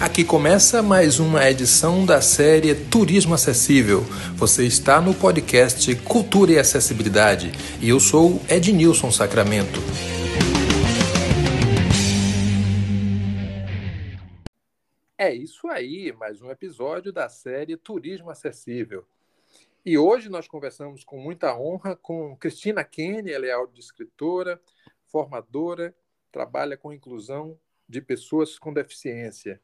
Aqui começa mais uma edição da série Turismo Acessível. Você está no podcast Cultura e Acessibilidade e eu sou Ednilson Sacramento. É isso aí, mais um episódio da série Turismo Acessível. E hoje nós conversamos com muita honra com Cristina Kenny, ela é audiodescritora, formadora, trabalha com inclusão de pessoas com deficiência.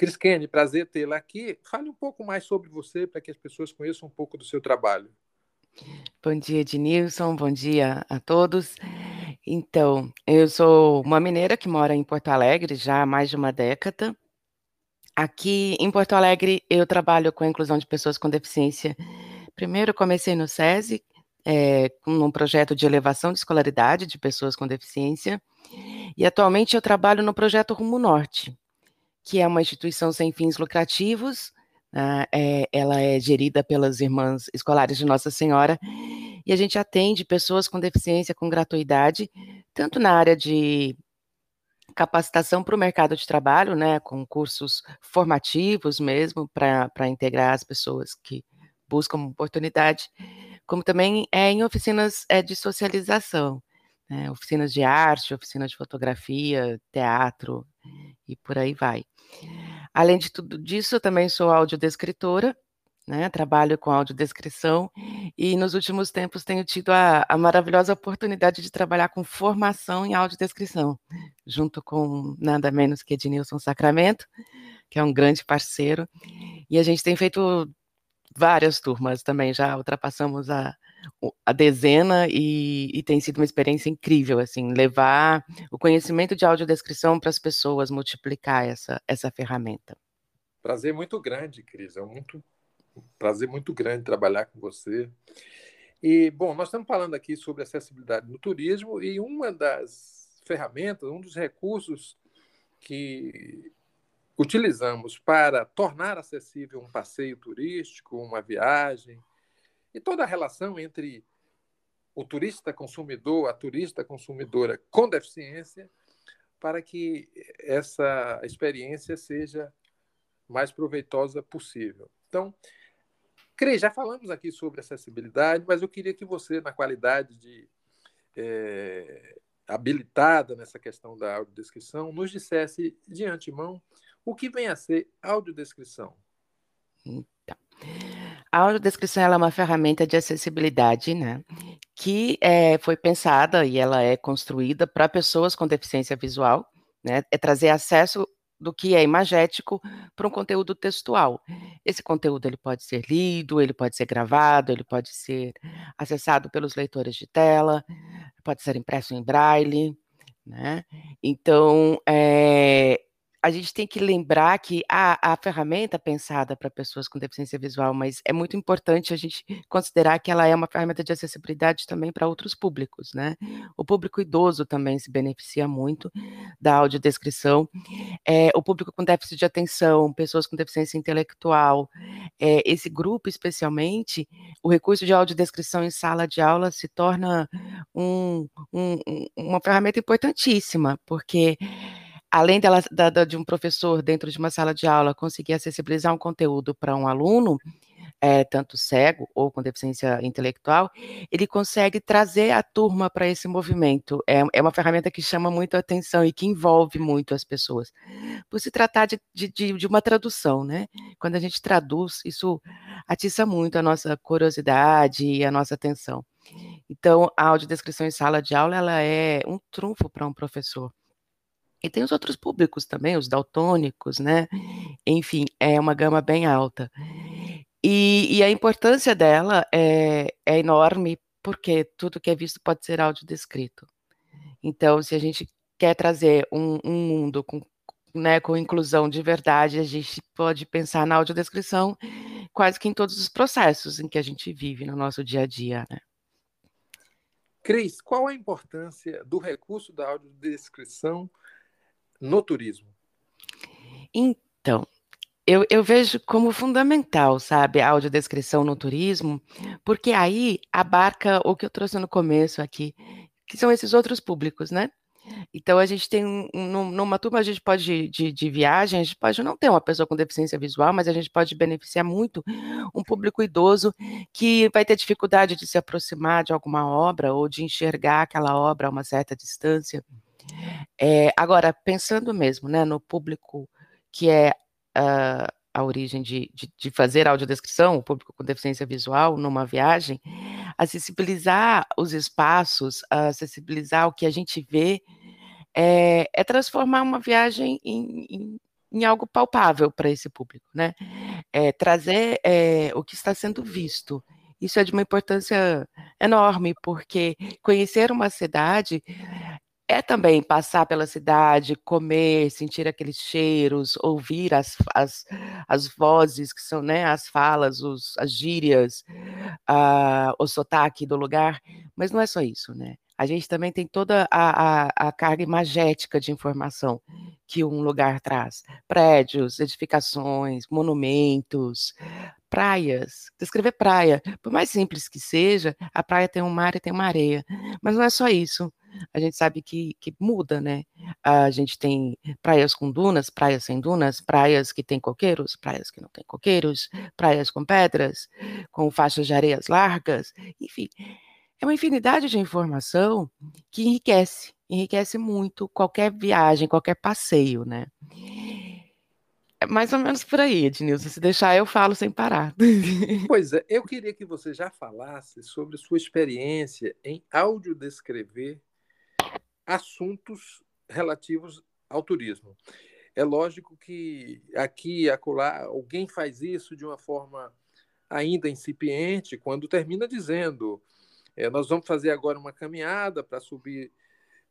Cris Kenny, prazer tê-la aqui. Fale um pouco mais sobre você para que as pessoas conheçam um pouco do seu trabalho. Bom dia, Ednilson. Bom dia a todos. Então, eu sou uma mineira que mora em Porto Alegre já há mais de uma década. Aqui em Porto Alegre, eu trabalho com a inclusão de pessoas com deficiência. Primeiro, comecei no SESI, é, com um projeto de elevação de escolaridade de pessoas com deficiência. E atualmente eu trabalho no projeto Rumo Norte, que é uma instituição sem fins lucrativos. Né, é, ela é gerida pelas irmãs escolares de Nossa Senhora e a gente atende pessoas com deficiência com gratuidade, tanto na área de capacitação para o mercado de trabalho, né, com cursos formativos mesmo para integrar as pessoas que buscam oportunidade, como também é em oficinas é, de socialização né, oficinas de arte, oficinas de fotografia, teatro e por aí vai. Além de tudo disso, eu também sou audiodescritora, né, trabalho com audiodescrição e nos últimos tempos tenho tido a, a, maravilhosa oportunidade de trabalhar com formação em audiodescrição, junto com nada menos que Ednilson Sacramento, que é um grande parceiro, e a gente tem feito várias turmas também, já ultrapassamos a, a dezena e, e, tem sido uma experiência incrível, assim, levar o conhecimento de audiodescrição para as pessoas, multiplicar essa, essa ferramenta. Prazer muito grande, Cris, é muito, um prazer muito grande trabalhar com você. E, bom, nós estamos falando aqui sobre acessibilidade no turismo e uma das ferramentas, um dos recursos que utilizamos para tornar acessível um passeio turístico, uma viagem, e toda a relação entre o turista consumidor, a turista consumidora com deficiência, para que essa experiência seja mais proveitosa possível. Então, Cris, já falamos aqui sobre acessibilidade, mas eu queria que você, na qualidade de é, habilitada nessa questão da audiodescrição, nos dissesse de antemão o que vem a ser audiodescrição. A audiodescrição é uma ferramenta de acessibilidade, né, que é, foi pensada e ela é construída para pessoas com deficiência visual, né, é trazer acesso do que é imagético para um conteúdo textual. Esse conteúdo ele pode ser lido, ele pode ser gravado, ele pode ser acessado pelos leitores de tela, pode ser impresso em braille, né? Então, é, a gente tem que lembrar que a, a ferramenta pensada para pessoas com deficiência visual, mas é muito importante a gente considerar que ela é uma ferramenta de acessibilidade também para outros públicos, né? O público idoso também se beneficia muito da audiodescrição, é, o público com déficit de atenção, pessoas com deficiência intelectual, é, esse grupo especialmente, o recurso de audiodescrição em sala de aula se torna um, um, uma ferramenta importantíssima, porque além dela, da, da, de um professor dentro de uma sala de aula conseguir acessibilizar um conteúdo para um aluno, é, tanto cego ou com deficiência intelectual, ele consegue trazer a turma para esse movimento. É, é, uma ferramenta que chama muito a atenção e que envolve muito as pessoas. Por se tratar de, de, de uma tradução, né? Quando a gente traduz, isso atiça muito a nossa curiosidade e a nossa atenção. Então, a audiodescrição em sala de aula ela é um trunfo para um professor. E tem os outros públicos também, os daltônicos, né? Enfim, é uma gama bem alta. E, e a importância dela é, é, enorme, porque tudo que é visto pode ser audiodescrito. Então, se a gente quer trazer um, um mundo com, né, com inclusão de verdade, a gente pode pensar na audiodescrição quase que em todos os processos em que a gente vive no nosso dia a dia, né? Cris, qual a importância do recurso da audiodescrição no turismo? Então, eu, eu, vejo como fundamental, sabe, a audiodescrição no turismo, porque aí abarca o que eu trouxe no começo aqui, que são esses outros públicos, né? Então, a gente tem, um, numa turma, a gente pode, de, de viagem, a gente pode não ter uma pessoa com deficiência visual, mas a gente pode beneficiar muito um público idoso que vai ter dificuldade de se aproximar de alguma obra ou de enxergar aquela obra a uma certa distância. É, agora, pensando mesmo né, no público que é uh, a origem de, de, de, fazer audiodescrição, o público com deficiência visual, numa viagem, acessibilizar os espaços, acessibilizar o que a gente vê, é, é transformar uma viagem em, em, em algo palpável para esse público, né? É, trazer é, o que está sendo visto. Isso é de uma importância enorme, porque conhecer uma cidade é também passar pela cidade, comer, sentir aqueles cheiros, ouvir as, as, as vozes que são né, as falas, os, as gírias, uh, o sotaque do lugar, mas não é só isso, né? A gente também tem toda a, a, a carga imagética de informação que um lugar traz. Prédios, edificações, monumentos, praias. Descrever praia, por mais simples que seja, a praia tem um mar e tem uma areia. Mas não é só isso a gente sabe que, que muda, né? A gente tem praias com dunas, praias sem dunas, praias que têm coqueiros, praias que não têm coqueiros, praias com pedras, com faixas de areias largas, enfim. É uma infinidade de informação que enriquece, enriquece muito qualquer viagem, qualquer passeio, né? É mais ou menos por aí, Ednilson. Se deixar, eu falo sem parar. Pois é, eu queria que você já falasse sobre sua experiência em audiodescrever assuntos relativos ao turismo. É lógico que aqui e acolá alguém faz isso de uma forma ainda incipiente, quando termina dizendo: é, nós vamos fazer agora uma caminhada para subir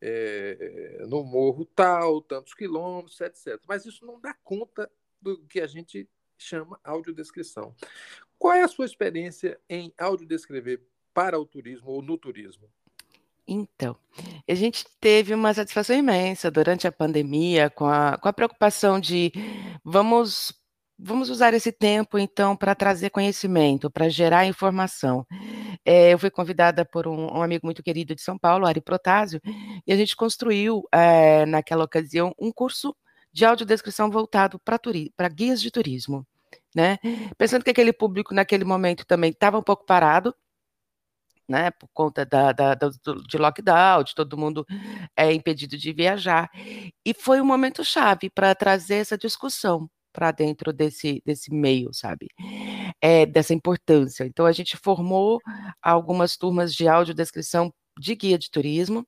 é, no morro tal, tantos quilômetros, etc. Mas isso não dá conta do que a gente chama audiodescrição. Qual é a sua experiência em audiodescrever para o turismo ou no turismo? Então, a gente teve uma satisfação imensa durante a pandemia com a, com a preocupação de vamos, vamos usar esse tempo, então, para trazer conhecimento, para gerar informação. É, eu fui convidada por um, um, amigo muito querido de São Paulo, Ari Protásio, e a gente construiu, é, naquela ocasião, um curso de audiodescrição voltado para guias de turismo. Né? Pensando que aquele público, naquele momento, também estava um pouco parado, né, por conta da, da, do, de lockdown, de todo mundo é, impedido de viajar. E foi um momento chave para trazer essa discussão para dentro desse, desse meio, sabe? É, dessa importância. Então, a gente formou algumas turmas de audiodescrição de guia de turismo,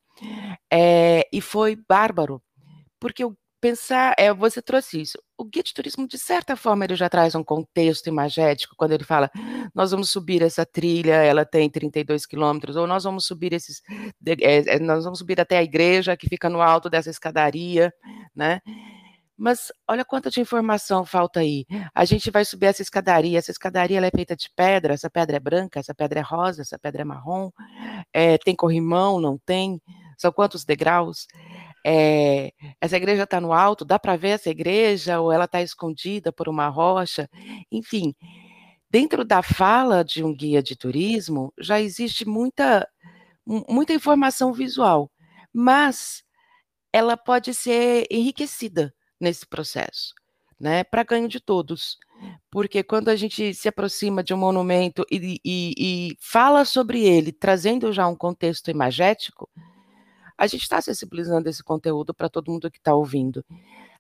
é, e foi bárbaro, porque o pensar, é, você trouxe isso. O guia de turismo, de certa forma, ele já traz um contexto imagético, quando ele fala, nós vamos subir essa trilha, ela tem 32 quilômetros, ou nós vamos subir esses, é, nós vamos subir até a igreja que fica no alto dessa escadaria, né? Mas olha quanta de informação falta aí. A gente vai subir essa escadaria, essa escadaria é feita de pedra, essa pedra é branca, essa pedra é rosa, essa pedra é marrom, é, tem corrimão, não tem? São quantos degraus? É, essa igreja está no alto, dá para ver essa igreja ou ela está escondida por uma rocha? Enfim, dentro da fala de um guia de turismo já existe muita, muita informação visual, mas ela pode ser enriquecida nesse processo, né, para ganho de todos. Porque quando a gente se aproxima de um monumento e, e, e fala sobre ele, trazendo já um contexto imagético, a gente está sensibilizando esse conteúdo para todo mundo que está ouvindo.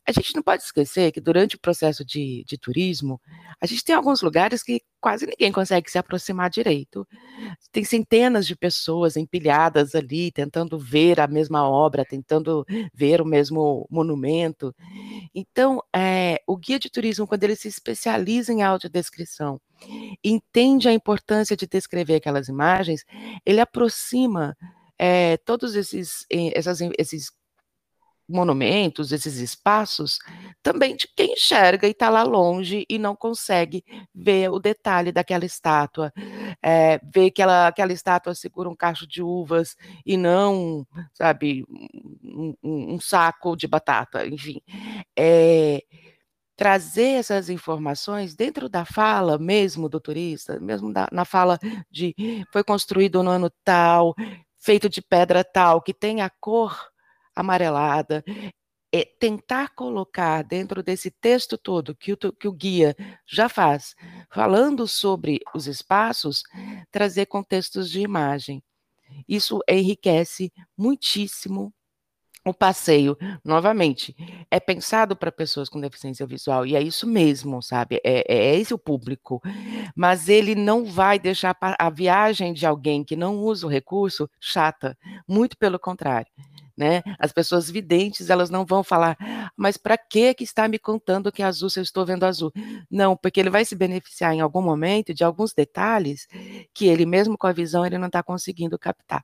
A gente não pode esquecer que durante o processo de, de, turismo, a gente tem alguns lugares que quase ninguém consegue se aproximar direito. Tem centenas de pessoas empilhadas ali, tentando ver a mesma obra, tentando ver o mesmo monumento. Então, é, o guia de turismo, quando ele se especializa em audiodescrição, entende a importância de descrever aquelas imagens, ele aproxima é, todos esses, essas, esses monumentos, esses espaços, também de quem enxerga e está lá longe e não consegue ver o detalhe daquela estátua, é, ver que ela, aquela estátua segura um cacho de uvas e não, sabe, um, um, um saco de batata, enfim. É, trazer essas informações dentro da fala mesmo do turista, mesmo da, na fala de foi construído no ano tal, feito de pedra tal, que tem a cor, amarelada, é tentar colocar dentro desse texto todo que o, que o guia já faz, falando sobre os espaços, trazer contextos de imagem. Isso enriquece muitíssimo o passeio, novamente, é pensado para pessoas com deficiência visual, e é isso mesmo, sabe? É, é, é esse o público. Mas ele não vai deixar a viagem de alguém que não usa o recurso chata, muito pelo contrário. Né? As pessoas videntes, elas não vão falar, mas para que que está me contando que é azul se eu estou vendo azul? Não, porque ele vai se beneficiar em algum momento de alguns detalhes que ele mesmo com a visão ele não está conseguindo captar.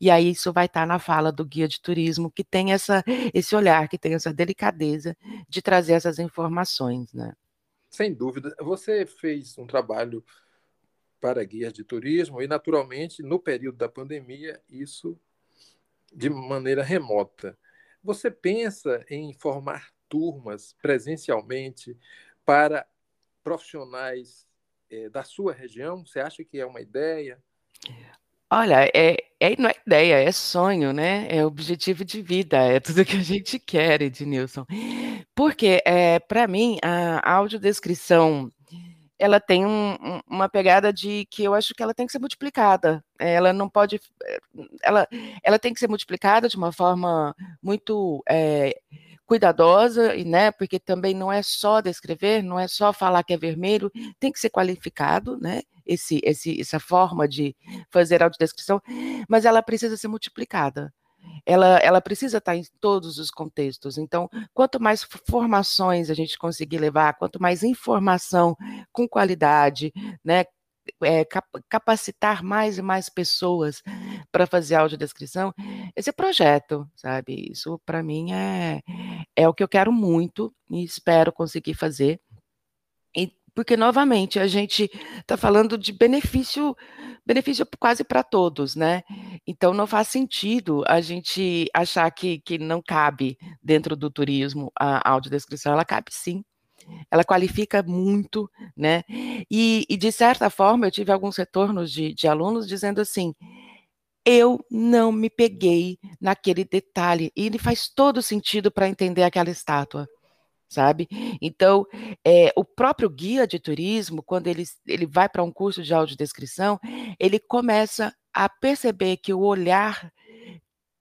E aí isso vai estar na fala do guia de turismo, que tem essa, esse olhar, que tem essa delicadeza de trazer essas informações, né? Sem dúvida. Você fez um trabalho para guias de turismo e, naturalmente, no período da pandemia, isso de maneira remota. Você pensa em formar turmas presencialmente para profissionais é, da sua região? Você acha que é uma ideia? Olha, é, é, não é ideia, é sonho, né? É objetivo de vida, é tudo que a gente quer, Ednilson. Porque, é, para mim, a audiodescrição, ela tem um, um, uma pegada de que eu acho que ela tem que ser multiplicada. Ela não pode, ela, ela tem que ser multiplicada de uma forma muito é, cuidadosa, né, porque também não é só descrever, não é só falar que é vermelho, tem que ser qualificado, né, esse, esse, essa forma de fazer audiodescrição, mas ela precisa ser multiplicada. Ela, ela precisa estar em todos os contextos. Então, quanto mais formações a gente conseguir levar, quanto mais informação com qualidade, né, é, capacitar mais e mais pessoas para fazer audiodescrição, esse projeto, sabe? Isso para mim é, é o que eu quero muito e espero conseguir fazer. E, porque, novamente, a gente está falando de benefício, benefício quase para todos, né? Então não faz sentido a gente achar que, que não cabe dentro do turismo a audiodescrição, ela cabe sim ela qualifica muito, né? E, e, de certa forma, eu tive alguns retornos de, de alunos dizendo assim: eu não me peguei naquele detalhe, e ele faz todo sentido para entender aquela estátua. Sabe? Então, é, o próprio guia de turismo, quando ele, ele vai para um curso de audiodescrição, ele começa a perceber que o olhar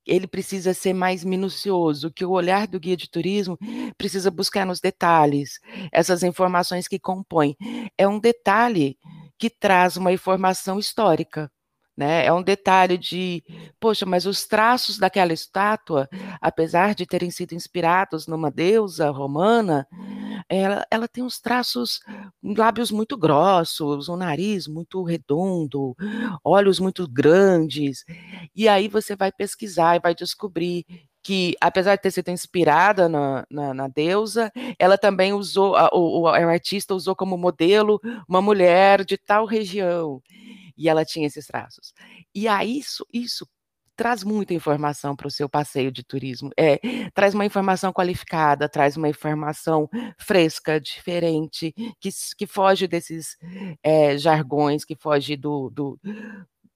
ele precisa ser mais minucioso, que o olhar do guia de turismo precisa buscar nos detalhes essas informações que compõem. É um detalhe que traz uma informação histórica. Né? É um detalhe de, poxa, mas os traços daquela estátua, apesar de terem sido inspirados numa deusa romana, ela, ela tem uns traços, lábios muito grossos, um nariz muito redondo, olhos muito grandes. E aí você vai pesquisar e vai descobrir que, apesar de ter sido inspirada na, na, na deusa, ela também usou, a, o, o artista usou como modelo uma mulher de tal região e ela tinha esses traços. E aí isso, isso traz muita informação para o seu passeio de turismo. É, traz uma informação qualificada, traz uma informação fresca, diferente, que, que foge desses é, jargões, que foge do, do,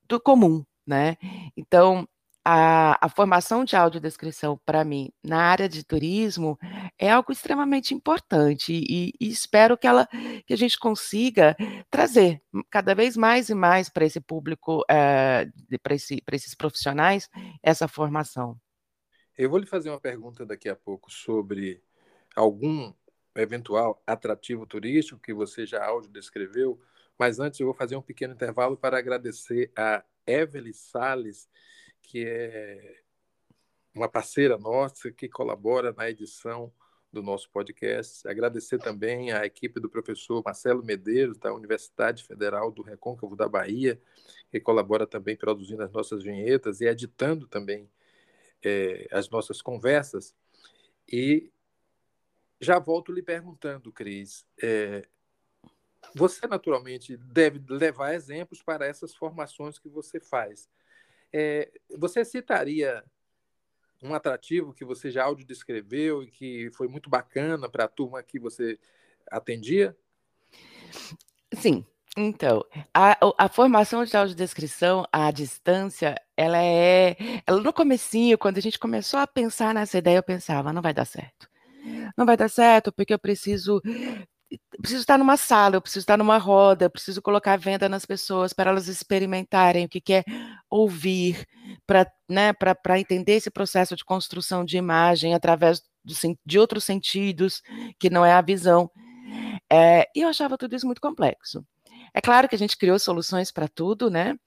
do comum, né? Então, a, a, formação de audiodescrição, para mim, na área de turismo, é algo extremamente importante e, e, espero que, ela, que a gente consiga trazer cada vez mais e mais para esse público, é, eh, para esse, esses profissionais, essa formação. Eu vou lhe fazer uma pergunta daqui a pouco sobre algum eventual atrativo turístico que você já audiodescreveu, mas antes eu vou fazer um pequeno intervalo para agradecer a Evelyn Sales, que é uma parceira nossa que colabora na edição do nosso podcast. Agradecer também à equipe do professor Marcelo Medeiros, da Universidade Federal do Recôncavo da Bahia, que colabora também produzindo as nossas vinhetas e editando também é, as nossas conversas. E já volto lhe perguntando, Cris, é, você naturalmente deve levar exemplos para essas formações que você faz. É, você citaria um atrativo que você já audiodescreveu e que foi muito bacana para a turma que você atendia? Sim. Então, a, a formação de audiodescrição à distância, ela é. Ela, no comecinho, quando a gente começou a pensar nessa ideia, eu pensava, não vai dar certo. Não vai dar certo, porque eu preciso preciso estar numa sala, eu preciso estar numa roda, eu preciso colocar venda nas pessoas para elas experimentarem o que quer ouvir, para né, entender esse processo de construção de imagem através do, de outros sentidos, que não é a visão. É, e eu achava tudo isso muito complexo. É claro que a gente criou soluções para tudo, né?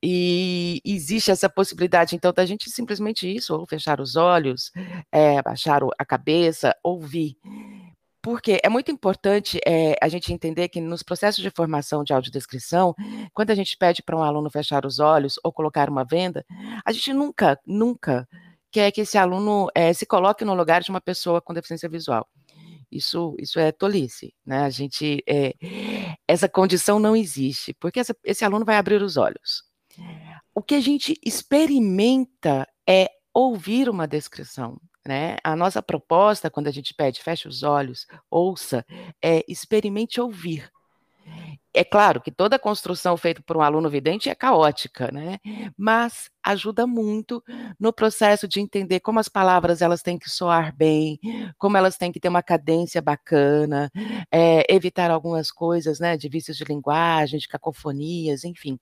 E existe essa possibilidade, então, da gente simplesmente isso, ou fechar os olhos, é, baixar a cabeça, ouvir. Porque é muito importante é, a gente entender que nos processos de formação de audiodescrição, quando a gente pede para um aluno fechar os olhos ou colocar uma venda, a gente nunca, nunca quer que esse aluno é, se coloque no lugar de uma pessoa com deficiência visual. Isso, isso é tolice, né? A gente, é, essa condição não existe, porque essa, esse aluno vai abrir os olhos. O que a gente experimenta é ouvir uma descrição. Né? A nossa proposta, quando a gente pede feche os olhos, ouça, é experimente ouvir. É claro que toda construção feita por um aluno vidente é caótica, né? Mas ajuda muito no processo de entender como as palavras elas têm que soar bem, como elas têm que ter uma cadência bacana, é, evitar algumas coisas, né? De vícios de linguagem, de cacofonias, enfim.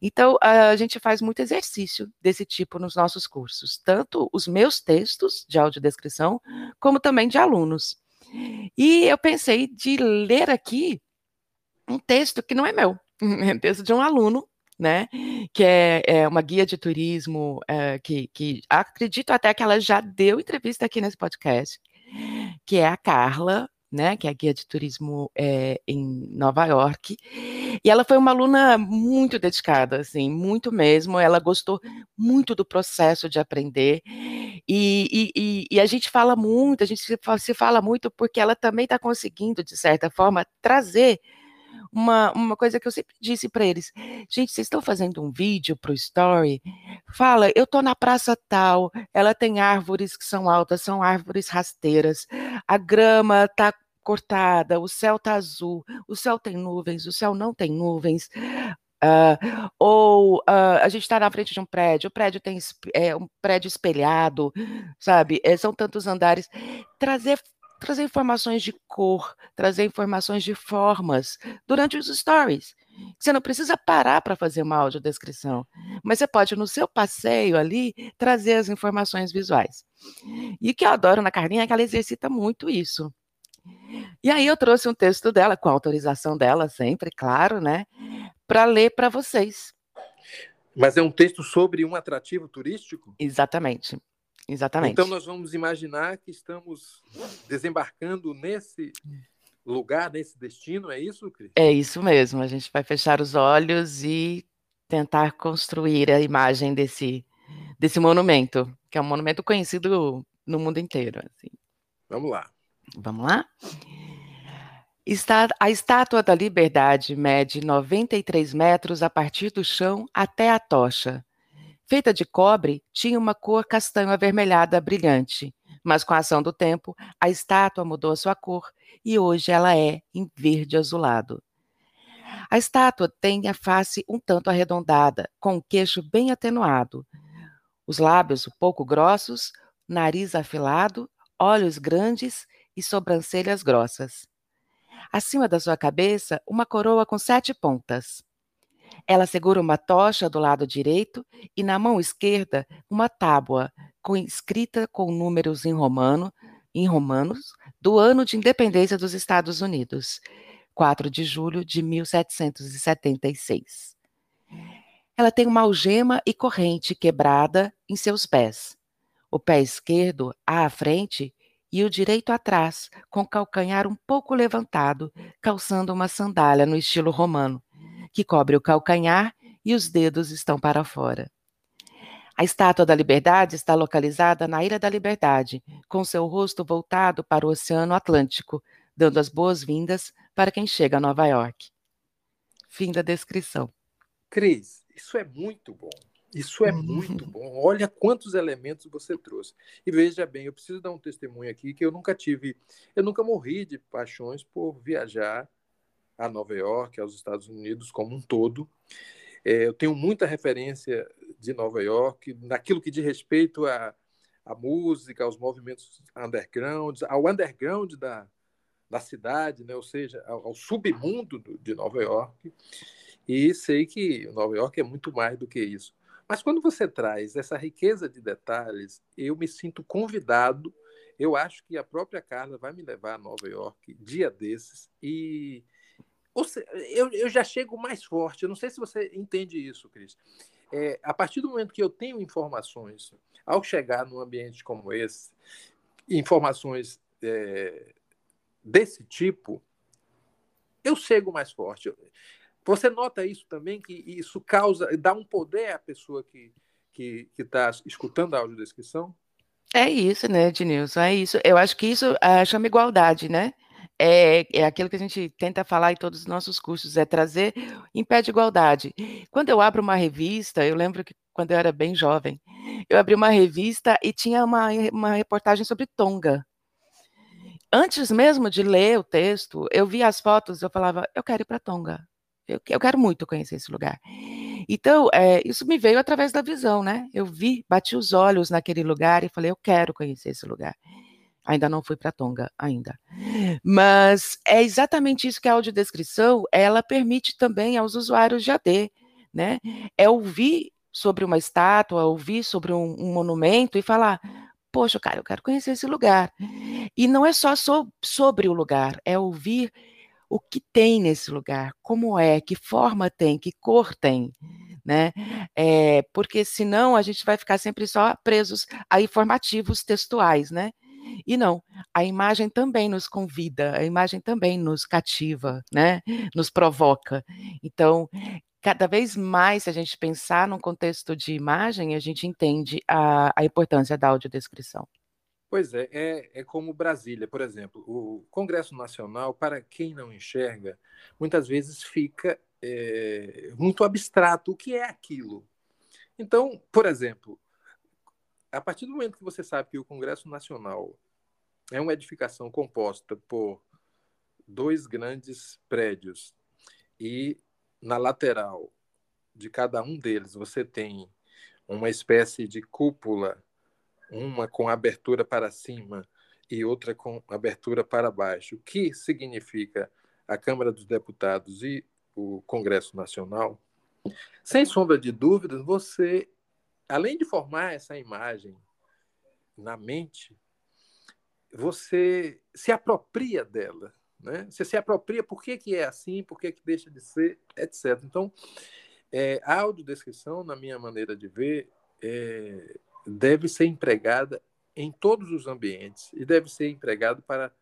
Então a gente faz muito exercício desse tipo nos nossos cursos, tanto os meus textos de audiodescrição, como também de alunos. E eu pensei de ler aqui um texto que não é meu, é um texto de um aluno, né? Que é, é uma guia de turismo é, que, que acredito até que ela já deu entrevista aqui nesse podcast, que é a Carla, né? Que é a guia de turismo é, em Nova York. E ela foi uma aluna muito dedicada, assim, muito mesmo. Ela gostou muito do processo de aprender. E, e, e a gente fala muito, a gente se fala muito porque ela também está conseguindo, de certa forma, trazer uma, uma coisa que eu sempre disse para eles: gente, vocês estão fazendo um vídeo para o Story? Fala, eu estou na praça tal, ela tem árvores que são altas, são árvores rasteiras, a grama está cortada, o céu está azul, o céu tem nuvens, o céu não tem nuvens. Uh, ou uh, a gente está na frente de um prédio, o prédio tem é, um prédio espelhado, sabe? É, são tantos andares. Trazer trazer informações de cor, trazer informações de formas durante os stories. Você não precisa parar para fazer uma audiodescrição, mas você pode, no seu passeio ali, trazer as informações visuais. E o que eu adoro na Carlinha é que ela exercita muito isso. E aí eu trouxe um texto dela, com a autorização dela, sempre, claro, né? Para ler para vocês. Mas é um texto sobre um atrativo turístico? Exatamente. Exatamente. Então nós vamos imaginar que estamos desembarcando nesse lugar, nesse destino, é isso, Cris? É isso mesmo. A gente vai fechar os olhos e tentar construir a imagem desse, desse monumento, que é um monumento conhecido no mundo inteiro. Assim. Vamos lá. Vamos lá? Está, a Estátua da Liberdade mede 93 metros a partir do chão até a tocha Feita de cobre, tinha uma cor castanho avermelhada brilhante, mas com a ação do tempo, a estátua mudou sua cor e hoje ela é em verde azulado. A estátua tem a face um tanto arredondada, com o queixo bem atenuado, os lábios um pouco grossos, nariz afilado, olhos grandes e sobrancelhas grossas. Acima da sua cabeça, uma coroa com sete pontas. Ela segura uma tocha do lado direito e na mão esquerda uma tábua com escrita com números em romano, em romanos, do ano de independência dos Estados Unidos, 4 de julho de 1776. Ela tem uma algema e corrente quebrada em seus pés. O pé esquerdo à frente e o direito atrás, com o calcanhar um pouco levantado, calçando uma sandália no estilo romano, que cobre o calcanhar e os dedos estão para fora. A estátua da Liberdade está localizada na Ilha da Liberdade, com seu rosto voltado para o Oceano Atlântico, dando as boas-vindas para quem chega a Nova York. Fim da descrição. Cris, isso é muito bom. Isso é muito bom. Olha quantos elementos você trouxe. E veja bem, eu preciso dar um testemunho aqui que eu nunca tive, eu nunca morri de paixões por viajar a Nova York, aos Estados Unidos como um todo. É, eu tenho muita referência de Nova York naquilo que diz respeito à, à música, aos movimentos underground, ao underground da, da cidade, né? ou seja, ao, ao submundo do, de Nova York. E sei que Nova York é muito mais do que isso. Mas quando você traz essa riqueza de detalhes, eu me sinto convidado. Eu acho que a própria Carla vai me levar a Nova York dia desses e seja, eu, eu já chego mais forte. Eu não sei se você entende isso, Cris. É, a partir do momento que eu tenho informações, ao chegar num ambiente como esse, informações é, desse tipo, eu chego mais forte. Você nota isso também, que isso causa, dá um poder à pessoa que que está escutando a audiodescrição? É isso, né, Ednilson? É isso. Eu acho que isso chama igualdade, né? É, é aquilo que a gente tenta falar em todos os nossos cursos, é trazer em pé de igualdade. Quando eu abro uma revista, eu lembro que quando eu era bem jovem, eu abri uma revista e tinha uma, uma reportagem sobre Tonga. Antes mesmo de ler o texto, eu via as fotos, eu falava, eu quero ir para Tonga. Eu, eu, quero muito conhecer esse lugar. Então, é, isso me veio através da visão, né? Eu vi, bati os olhos naquele lugar e falei, eu quero conhecer esse lugar. Ainda não fui para Tonga, ainda. Mas é exatamente isso que a audiodescrição, ela permite também aos usuários de AD, né? É ouvir sobre uma estátua, ouvir sobre um, um monumento e falar, poxa, cara, eu quero conhecer esse lugar. E não é só so, sobre o lugar, é ouvir o que tem nesse lugar, como é, que forma tem, que cor tem, né? É, porque senão a gente vai ficar sempre só presos a informativos textuais, né? E não, a imagem também nos convida, a imagem também nos cativa, né? Nos provoca. Então, cada vez mais, se a gente pensar num contexto de imagem, a gente entende a, a importância da audiodescrição. Pois é, é, é como Brasília, por exemplo. O Congresso Nacional, para quem não enxerga, muitas vezes fica é, muito abstrato. O que é aquilo? Então, por exemplo, a partir do momento que você sabe que o Congresso Nacional é uma edificação composta por dois grandes prédios e na lateral de cada um deles você tem uma espécie de cúpula uma com abertura para cima e outra com abertura para baixo, que significa a Câmara dos Deputados e o Congresso Nacional, sem sombra de dúvidas, você, além de formar essa imagem na mente, você se apropria dela. Né? Você se apropria por que, que é assim, por que, que deixa de ser, etc. Então, é, a audiodescrição, na minha maneira de ver, é, deve ser empregada em todos os ambientes e deve ser empregado para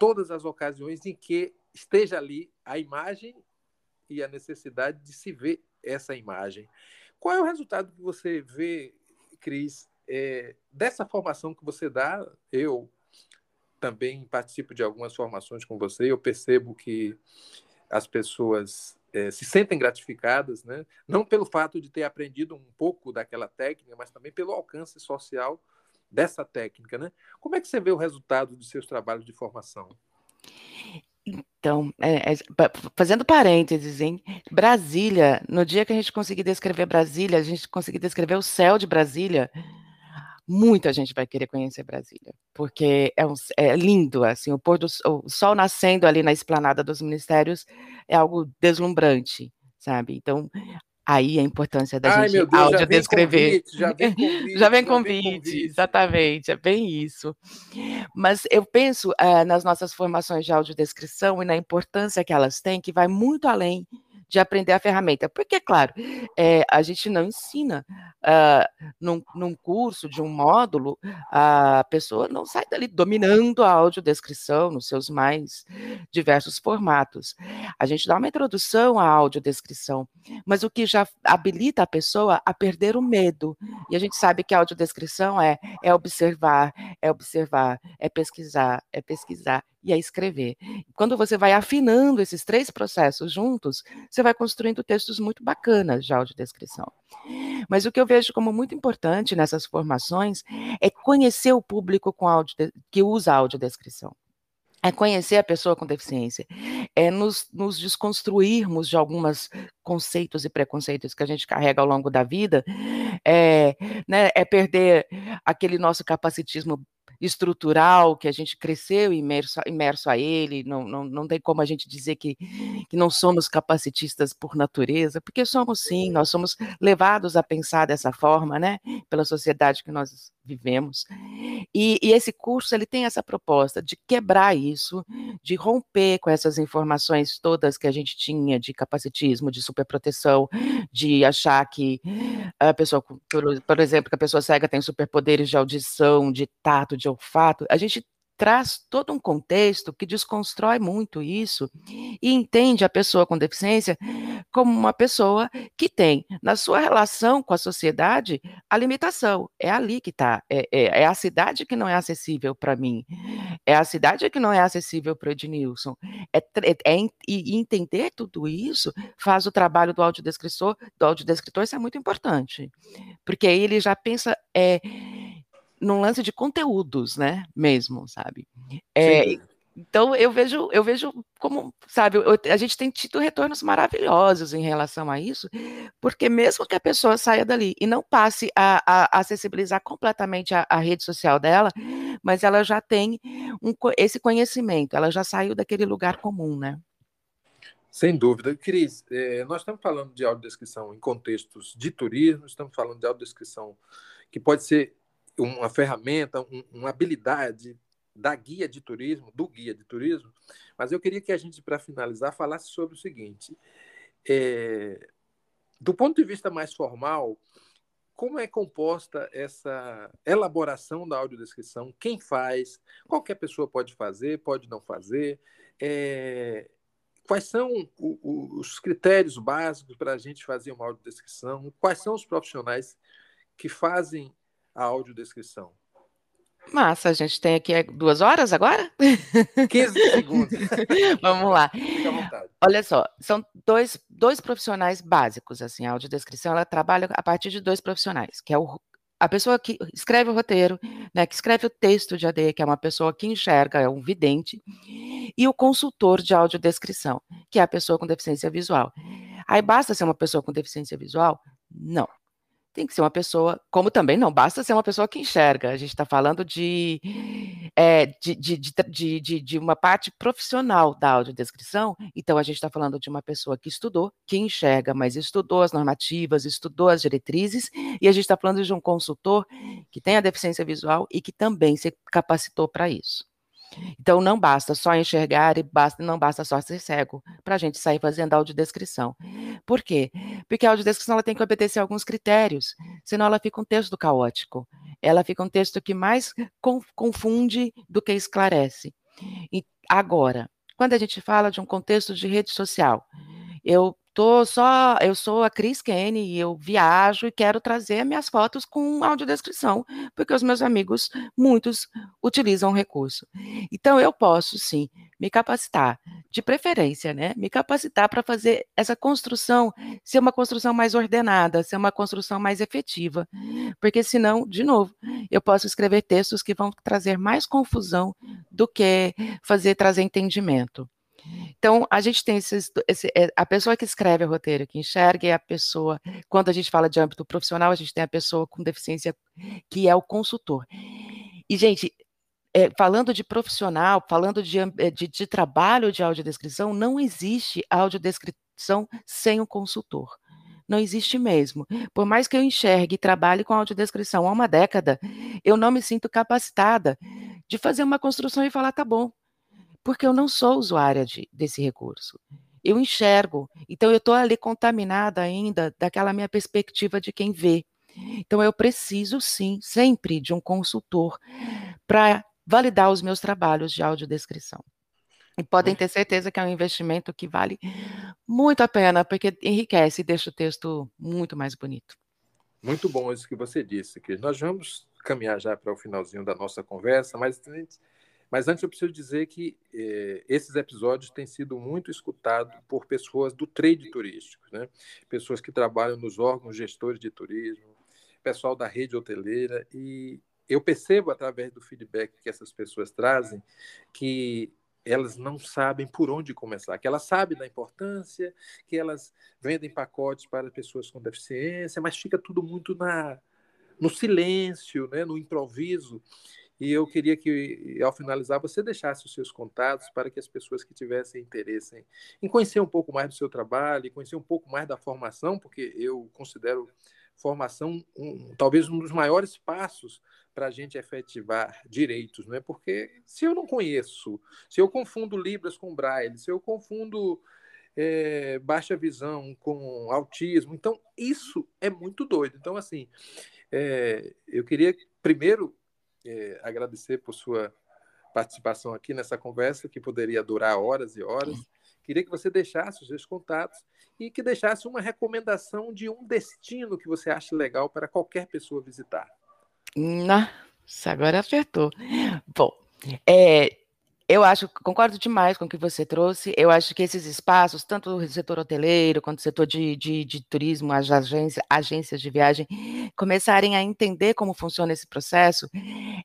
todas as ocasiões em que esteja ali a imagem e a necessidade de se ver essa imagem. Qual é o resultado que você vê, Cris, é, dessa formação que você dá? Eu também participo de algumas formações com você, eu percebo que as pessoas é, se sentem gratificadas, né? não pelo fato de ter aprendido um pouco daquela técnica, mas também pelo alcance social dessa técnica. Né? Como é que você vê o resultado dos seus trabalhos de formação? Então, é, é, fazendo parênteses, hein? Brasília, no dia que a gente conseguir descrever Brasília, a gente conseguir descrever o céu de Brasília, muita gente vai querer conhecer Brasília, porque é, um, é lindo, assim, o pôr do o sol nascendo ali na esplanada dos ministérios é algo deslumbrante, sabe? Então, aí a importância da Ai, gente Deus, áudio descrever. já vem convite, já vem convite, já vem convite, exatamente, é bem isso. Mas eu penso uh, nas nossas formações de audiodescrição e na importância que elas têm, que vai muito além de aprender a ferramenta. Porque, claro, é, a gente não ensina uh, num, num, curso, de um módulo, a pessoa não sai dali dominando a audiodescrição nos seus mais diversos formatos. A gente dá uma introdução à audiodescrição, mas o que já habilita a pessoa a perder o medo. E a gente sabe que a audiodescrição é, é observar, é observar, é pesquisar, é pesquisar e a escrever. Quando você vai afinando esses três processos juntos, você vai construindo textos muito bacanas de audiodescrição. Mas o que eu vejo como muito importante nessas formações é conhecer o público com audio, que usa a audiodescrição é conhecer a pessoa com deficiência, é nos, nos desconstruirmos de alguns conceitos e preconceitos que a gente carrega ao longo da vida, é, né, é perder aquele nosso capacitismo estrutural que a gente cresceu imerso, imerso a ele, não, não, não tem como a gente dizer que, que não somos capacitistas por natureza, porque somos sim, nós somos levados a pensar dessa forma, né, pela sociedade que nós vivemos. E, e, esse curso ele tem essa proposta de quebrar isso, de romper com essas informações todas que a gente tinha de capacitismo, de superproteção, de achar que a pessoa, por, por exemplo, que a pessoa cega tem superpoderes de audição, de tato, de olfato. A gente traz todo um contexto que desconstrói muito isso e entende a pessoa com deficiência como uma pessoa que tem, na sua relação com a sociedade, a limitação. É ali que está. É, é, é, a cidade que não é acessível para mim. É a cidade que não é acessível para o Ednilson. É, é, é, e entender tudo isso faz o trabalho do audiodescritor, do audiodescritor ser muito importante. Porque ele já pensa. É, num lance de conteúdos, né, mesmo, sabe? É, então eu vejo, eu vejo como, sabe, eu, a gente tem tido retornos maravilhosos em relação a isso, porque mesmo que a pessoa saia dali e não passe a, a acessibilizar completamente a, a, rede social dela, mas ela já tem um, esse conhecimento, ela já saiu daquele lugar comum, né? Sem dúvida. Cris, é, nós estamos falando de audiodescrição em contextos de turismo, estamos falando de audiodescrição que pode ser uma ferramenta, um, uma habilidade da guia de turismo, do guia de turismo, mas eu queria que a gente, para finalizar, falasse sobre o seguinte: é, do ponto de vista mais formal, como é composta essa elaboração da audiodescrição? Quem faz? Qualquer pessoa pode fazer, pode não fazer? É, quais são os critérios básicos para a gente fazer uma audiodescrição? Quais são os profissionais que fazem a audiodescrição. Massa, a gente tem aqui duas horas agora? 15 segundos. Vamos lá. Olha só, são dois, dois profissionais básicos, assim, a audiodescrição, ela trabalha a partir de dois profissionais, que é o, a pessoa que escreve o roteiro, né, que escreve o texto de AD, que é uma pessoa que enxerga, é um vidente, e o consultor de audiodescrição, que é a pessoa com deficiência visual. Aí basta ser uma pessoa com deficiência visual? Não tem que ser uma pessoa, como também não basta ser uma pessoa que enxerga, a gente está falando de, é, de, de, de, de, uma parte profissional da audiodescrição, então a gente está falando de uma pessoa que estudou, que enxerga, mas estudou as normativas, estudou as diretrizes, e a gente está falando de um consultor que tem a deficiência visual e que também se capacitou para isso. Então não basta só enxergar e basta, não basta só ser cego para a gente sair fazendo audiodescrição. Por quê? Porque a audiodescrição ela tem que obedecer a alguns critérios, senão ela fica um texto caótico. Ela fica um texto que mais confunde do que esclarece. E agora, quando a gente fala de um contexto de rede social, eu tô só, eu sou a Cris Kenny e eu viajo e quero trazer minhas fotos com audiodescrição, porque os meus amigos, muitos, utilizam o recurso. Então, eu posso, sim, me capacitar, de preferência, né? Me capacitar para fazer essa construção ser uma construção mais ordenada, ser uma construção mais efetiva, porque senão, de novo, eu posso escrever textos que vão trazer mais confusão do que fazer trazer entendimento. Então, a gente tem esses, esse, é, a pessoa que escreve o roteiro, que enxerga, é a pessoa, quando a gente fala de âmbito profissional, a gente tem a pessoa com deficiência, que é o consultor. E, gente, é, falando de profissional, falando de, é, de, de trabalho de audiodescrição, não existe audiodescrição sem um consultor. Não existe mesmo. Por mais que eu enxergue e trabalhe com audiodescrição há uma década, eu não me sinto capacitada de fazer uma construção e falar, tá bom, porque eu não sou usuária de, desse recurso. Eu enxergo, então eu estou ali contaminada ainda daquela minha perspectiva de quem vê. Então eu preciso sim, sempre de um consultor para validar os meus trabalhos de audiodescrição. E podem ter certeza que é um investimento que vale muito a pena, porque enriquece e deixa o texto muito mais bonito. Muito bom isso que você disse, que nós vamos caminhar já para o finalzinho da nossa conversa, mas mas antes eu preciso dizer que eh, esses episódios têm sido muito escutados por pessoas do trade turístico, né? pessoas que trabalham nos órgãos gestores de turismo, pessoal da rede hoteleira, e eu percebo através do feedback que essas pessoas trazem que elas não sabem por onde começar, que elas sabem da importância, que elas vendem pacotes para pessoas com deficiência, mas fica tudo muito na, no silêncio, né, no improviso. E eu queria que, ao finalizar, você deixasse os seus contatos para que as pessoas que tivessem interesse em conhecer um pouco mais do seu trabalho, conhecer um pouco mais da formação, porque eu considero formação um, talvez um dos maiores passos para a gente efetivar direitos, não é? Porque se eu não conheço, se eu confundo Libras com Braille, se eu confundo é, baixa visão com autismo, então isso é muito doido. Então, assim, é, eu queria primeiro é, agradecer por sua participação aqui nessa conversa, que poderia durar horas e horas. Queria que você deixasse os seus contatos e que deixasse uma recomendação de um destino que você acha legal para qualquer pessoa visitar. Nossa, agora acertou. Bom, é, eu acho, concordo demais com o que você trouxe. Eu acho que esses espaços, tanto o setor hoteleiro quanto o setor de, de, de turismo, as agências, agências de viagem, começarem a entender como funciona esse processo,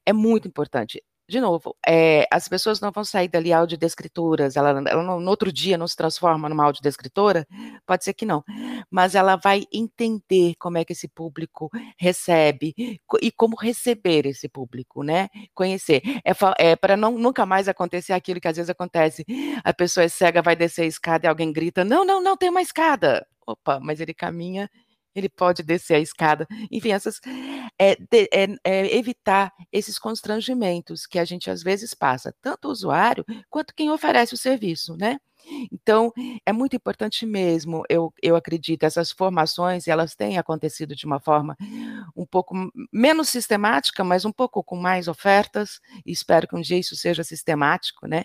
é muito importante de novo, é, as pessoas não vão sair dali audiodescritoras, ela, ela no, outro dia não se transforma numa audiodescritora, pode ser que não, mas ela vai entender como é que esse público recebe e como receber esse público, né? Conhecer. É, é para nunca mais acontecer aquilo que às vezes acontece, a pessoa é cega, vai descer a escada e alguém grita, não, não, não, tem uma escada. Opa, mas ele caminha ele pode descer a escada. Enfim, essas, é, de, é, é, evitar esses constrangimentos que a gente às vezes passa, tanto o usuário quanto quem oferece o serviço, né? Então, é muito importante mesmo, eu, eu acredito, essas formações, elas têm acontecido de uma forma um pouco menos sistemática, mas um pouco com mais ofertas, espero que um dia isso seja sistemático, né?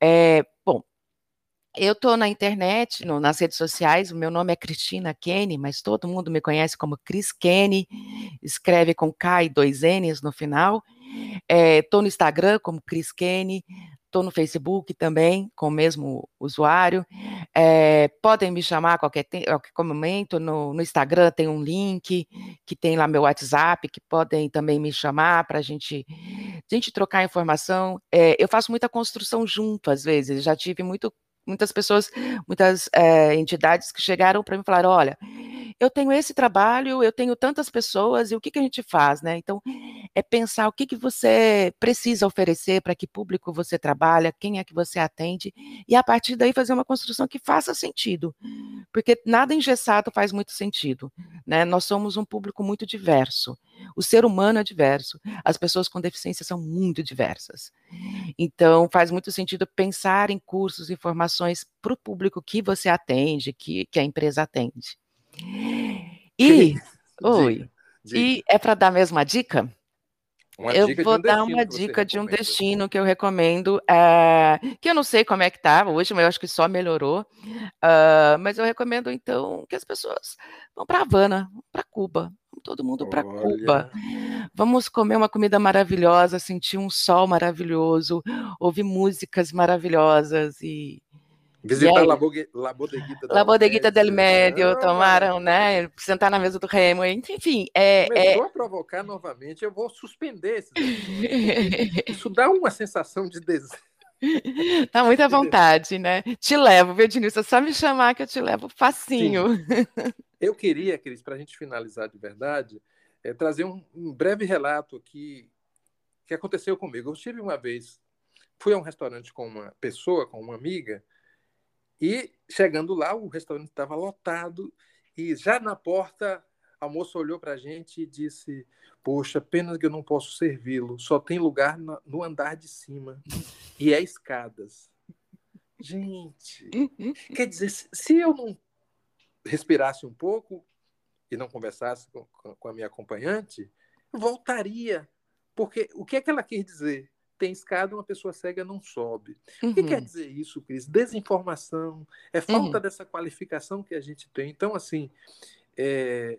É, bom, eu estou na internet, no, nas redes sociais, o meu nome é Cristina Kenny, mas todo mundo me conhece como Cris Kenny, escreve com K e dois N's no final. Estou é, no Instagram como Cris Kenny, estou no Facebook também com o mesmo usuário. É, podem me chamar a qualquer, a qualquer momento, no, no, Instagram tem um link, que tem lá meu WhatsApp, que podem também me chamar para a gente, gente trocar informação. É, eu faço muita construção junto, às vezes, já tive muito muitas pessoas, muitas é, entidades que chegaram para mim e falaram: olha, eu tenho esse trabalho, eu tenho tantas pessoas, e o que, que a gente faz, né? Então, é pensar o que, que você precisa oferecer, para que público você trabalha, quem é que você atende, e a partir daí fazer uma construção que faça sentido, porque nada engessado faz muito sentido, né? Nós somos um público muito diverso, o ser humano é diverso, as pessoas com deficiência são muito diversas. Então, faz muito sentido pensar em cursos e formações para o público que você atende, que, que a empresa atende. E, oi, e é para dar mesmo a dica? Uma eu vou um dar uma dica de um destino que eu recomendo, é, que eu não sei como é que tá hoje, mas eu acho que só melhorou. Uh, mas eu recomendo então que as pessoas vão para Havana, para Cuba, todo mundo para Cuba. Vamos comer uma comida maravilhosa, sentir um sol maravilhoso, ouvir músicas maravilhosas e Visitar La, Bogue, La Bodeguita, La Bodeguita del Médio, ah, tomaram, né? Sentar na mesa do Remo, enfim. É, Começou é... a provocar novamente, eu vou suspender esse Isso dá uma sensação de desejo. Tá muita vontade, né? Te levo, Denilson? É só me chamar que eu te levo facinho. Sim. Eu queria, Cris, para a gente finalizar de verdade, é, trazer um, um, breve relato que, que aconteceu comigo. Eu estive uma vez, fui a um restaurante com uma pessoa, com uma amiga, e chegando lá, o restaurante estava lotado e já na porta a moça olhou para a gente e disse: Poxa, pena que eu não posso servi-lo, só tem lugar no andar de cima e é escadas. Gente, quer dizer, se eu não respirasse um pouco e não conversasse com, com a minha acompanhante, voltaria. Porque o que é que ela quer dizer? tem escada, uma pessoa cega não sobe. Uhum. O que quer uhum. dizer isso, Cris? Desinformação, é falta uhum. dessa qualificação que a gente tem. Então, assim, é,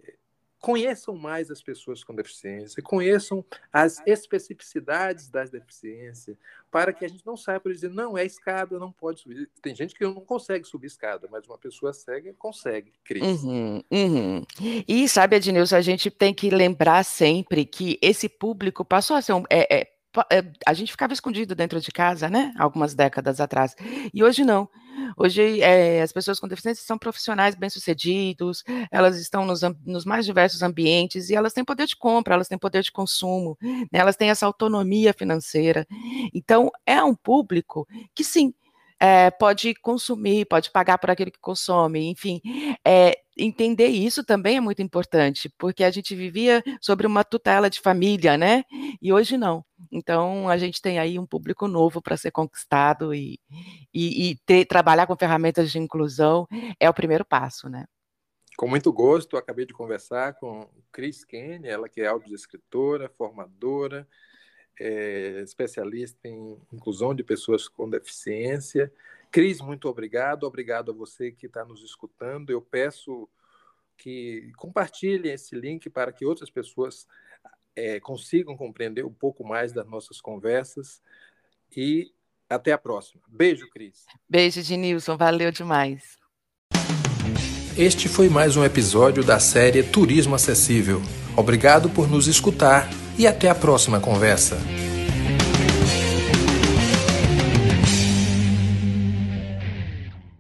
conheçam mais as pessoas com deficiência, conheçam as especificidades das deficiências, para que a gente não saia por dizer, não, é escada, não pode subir. Tem gente que não consegue subir escada, mas uma pessoa cega consegue, Cris. Uhum, uhum. E sabe, Ednilson, a gente tem que lembrar sempre que esse público passou a ser um, é, é, é, a gente ficava escondido dentro de casa, né? Algumas décadas atrás. E hoje não. Hoje é, as pessoas com deficiência são profissionais bem-sucedidos, elas estão nos, nos, mais diversos ambientes e elas têm poder de compra, elas têm poder de consumo, né? elas têm essa autonomia financeira. Então, é um público que sim, é, pode consumir, pode pagar por aquilo que consome, enfim, é, entender isso também é muito importante, porque a gente vivia sobre uma tutela de família, né? E hoje não. Então a gente tem aí um público novo para ser conquistado e, e, e ter, trabalhar com ferramentas de inclusão é o primeiro passo, né? Com muito gosto, acabei de conversar com Cris Kenny, ela que é audiodescritora, formadora, é, especialista em inclusão de pessoas com deficiência. Cris, muito obrigado. Obrigado a você que está nos escutando. Eu peço que compartilhem esse link para que outras pessoas é, consigam compreender um pouco mais das nossas conversas. E até a próxima. Beijo, Cris. Beijo, Dinilson. Valeu demais. Este foi mais um episódio da série Turismo Acessível. Obrigado por nos escutar e até a próxima conversa.